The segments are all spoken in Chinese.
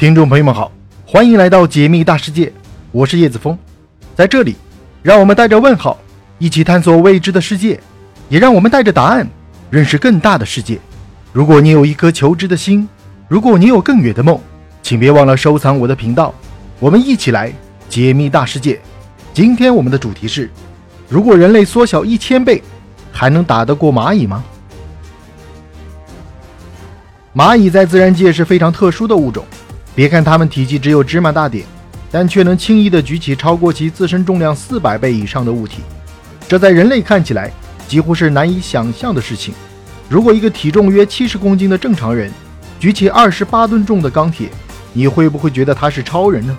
听众朋友们好，欢迎来到解密大世界，我是叶子峰，在这里，让我们带着问号一起探索未知的世界，也让我们带着答案认识更大的世界。如果你有一颗求知的心，如果你有更远的梦，请别忘了收藏我的频道，我们一起来解密大世界。今天我们的主题是：如果人类缩小一千倍，还能打得过蚂蚁吗？蚂蚁在自然界是非常特殊的物种。别看它们体积只有芝麻大点，但却能轻易地举起超过其自身重量四百倍以上的物体，这在人类看起来几乎是难以想象的事情。如果一个体重约七十公斤的正常人举起二十八吨重的钢铁，你会不会觉得他是超人呢？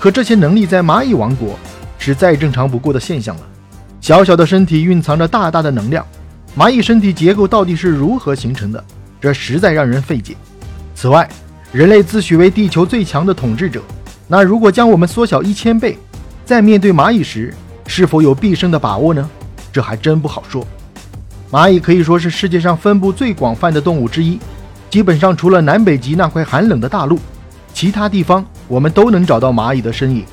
可这些能力在蚂蚁王国是再正常不过的现象了。小小的身体蕴藏着大大的能量，蚂蚁身体结构到底是如何形成的？这实在让人费解。此外，人类自诩为地球最强的统治者，那如果将我们缩小一千倍，在面对蚂蚁时，是否有必胜的把握呢？这还真不好说。蚂蚁可以说是世界上分布最广泛的动物之一，基本上除了南北极那块寒冷的大陆，其他地方我们都能找到蚂蚁的身影。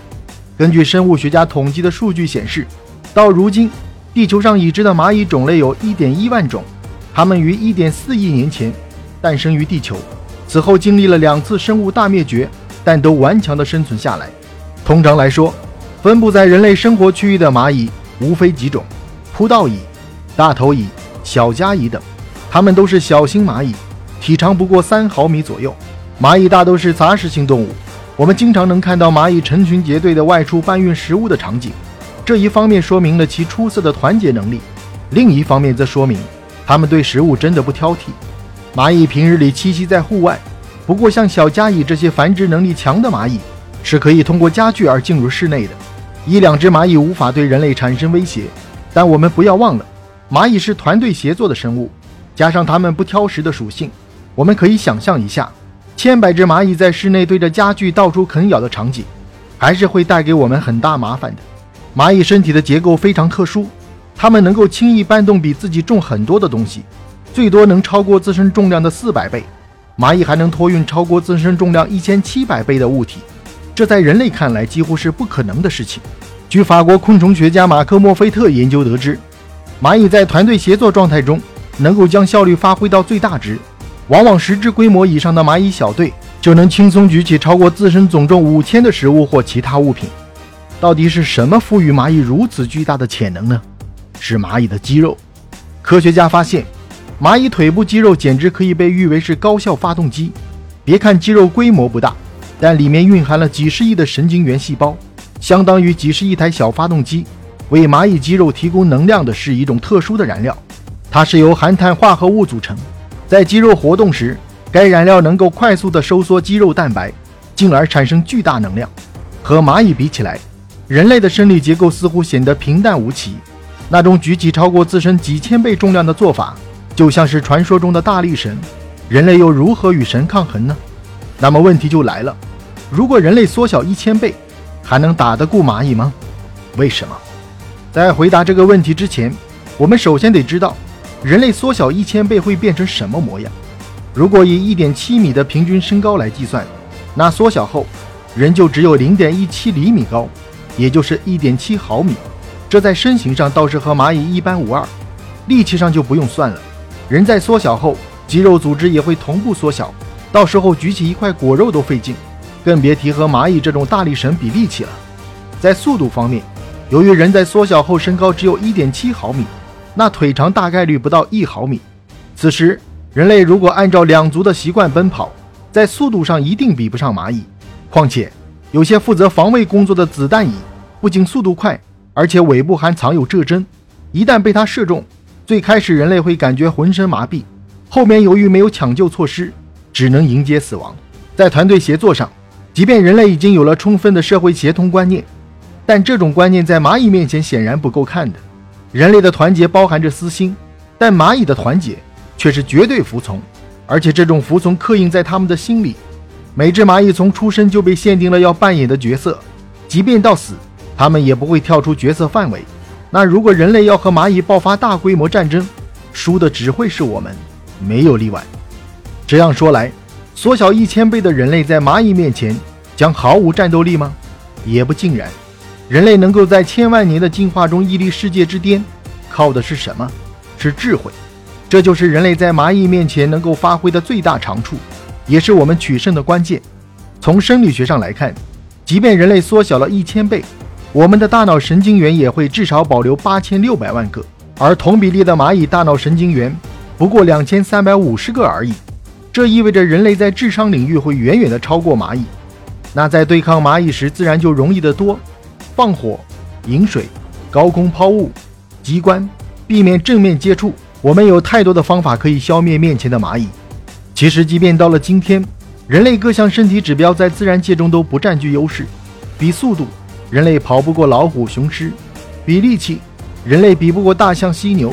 根据生物学家统计的数据显示，到如今，地球上已知的蚂蚁种类有一点一万种，它们于一点四亿年前诞生于地球。此后经历了两次生物大灭绝，但都顽强地生存下来。通常来说，分布在人类生活区域的蚂蚁无非几种：扑倒蚁、大头蚁、小家蚁等。它们都是小型蚂蚁，体长不过三毫米左右。蚂蚁大都是杂食性动物，我们经常能看到蚂蚁成群结队地外出搬运食物的场景。这一方面说明了其出色的团结能力，另一方面则说明它们对食物真的不挑剔。蚂蚁平日里栖息在户外，不过像小家蚁这些繁殖能力强的蚂蚁，是可以通过家具而进入室内的。一两只蚂蚁无法对人类产生威胁，但我们不要忘了，蚂蚁是团队协作的生物，加上它们不挑食的属性，我们可以想象一下，千百只蚂蚁在室内对着家具到处啃咬的场景，还是会带给我们很大麻烦的。蚂蚁身体的结构非常特殊，它们能够轻易搬动比自己重很多的东西。最多能超过自身重量的四百倍，蚂蚁还能托运超过自身重量一千七百倍的物体，这在人类看来几乎是不可能的事情。据法国昆虫学家马克·莫菲特研究得知，蚂蚁在团队协作状态中能够将效率发挥到最大值，往往十只规模以上的蚂蚁小队就能轻松举起超过自身总重五千的食物或其他物品。到底是什么赋予蚂蚁如此巨大的潜能呢？是蚂蚁的肌肉。科学家发现。蚂蚁腿部肌肉简直可以被誉为是高效发动机。别看肌肉规模不大，但里面蕴含了几十亿的神经元细胞，相当于几十亿台小发动机。为蚂蚁肌肉提供能量的是一种特殊的燃料，它是由含碳化合物组成。在肌肉活动时，该燃料能够快速地收缩肌肉蛋白，进而产生巨大能量。和蚂蚁比起来，人类的生理结构似乎显得平淡无奇。那种举起超过自身几千倍重量的做法。就像是传说中的大力神，人类又如何与神抗衡呢？那么问题就来了：如果人类缩小一千倍，还能打得过蚂蚁吗？为什么？在回答这个问题之前，我们首先得知道，人类缩小一千倍会变成什么模样。如果以一点七米的平均身高来计算，那缩小后，人就只有零点一七厘米高，也就是一点七毫米。这在身形上倒是和蚂蚁一般无二，力气上就不用算了。人在缩小后，肌肉组织也会同步缩小，到时候举起一块果肉都费劲，更别提和蚂蚁这种大力神比力气了。在速度方面，由于人在缩小后身高只有一点七毫米，那腿长大概率不到一毫米。此时，人类如果按照两足的习惯奔跑，在速度上一定比不上蚂蚁。况且，有些负责防卫工作的子弹蚁，不仅速度快，而且尾部还藏有蛰针，一旦被它射中。最开始，人类会感觉浑身麻痹，后面由于没有抢救措施，只能迎接死亡。在团队协作上，即便人类已经有了充分的社会协同观念，但这种观念在蚂蚁面前显然不够看的。人类的团结包含着私心，但蚂蚁的团结却是绝对服从，而且这种服从刻印在他们的心里。每只蚂蚁从出生就被限定了要扮演的角色，即便到死，他们也不会跳出角色范围。那如果人类要和蚂蚁爆发大规模战争，输的只会是我们，没有例外。这样说来，缩小一千倍的人类在蚂蚁面前将毫无战斗力吗？也不尽然。人类能够在千万年的进化中屹立世界之巅，靠的是什么？是智慧。这就是人类在蚂蚁面前能够发挥的最大长处，也是我们取胜的关键。从生理学上来看，即便人类缩小了一千倍，我们的大脑神经元也会至少保留八千六百万个，而同比例的蚂蚁大脑神经元不过两千三百五十个而已。这意味着人类在智商领域会远远的超过蚂蚁。那在对抗蚂蚁时，自然就容易得多。放火、饮水、高空抛物、机关，避免正面接触。我们有太多的方法可以消灭面前的蚂蚁。其实，即便到了今天，人类各项身体指标在自然界中都不占据优势。比速度，人类跑不过老虎、雄狮；比力气，人类比不过大象、犀牛；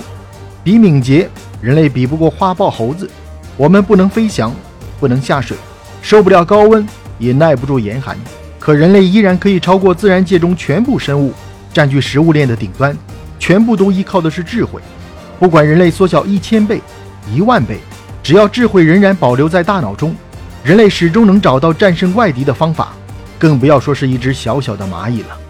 比敏捷，人类比不过花豹、猴子。我们不能飞翔，不能下水，受不了高温，也耐不住严寒。可人类依然可以超过自然界中全部生物，占据食物链的顶端。全部都依靠的是智慧。不管人类缩小一千倍、一万倍，只要智慧仍然保留在大脑中，人类始终能找到战胜外敌的方法。更不要说是一只小小的蚂蚁了。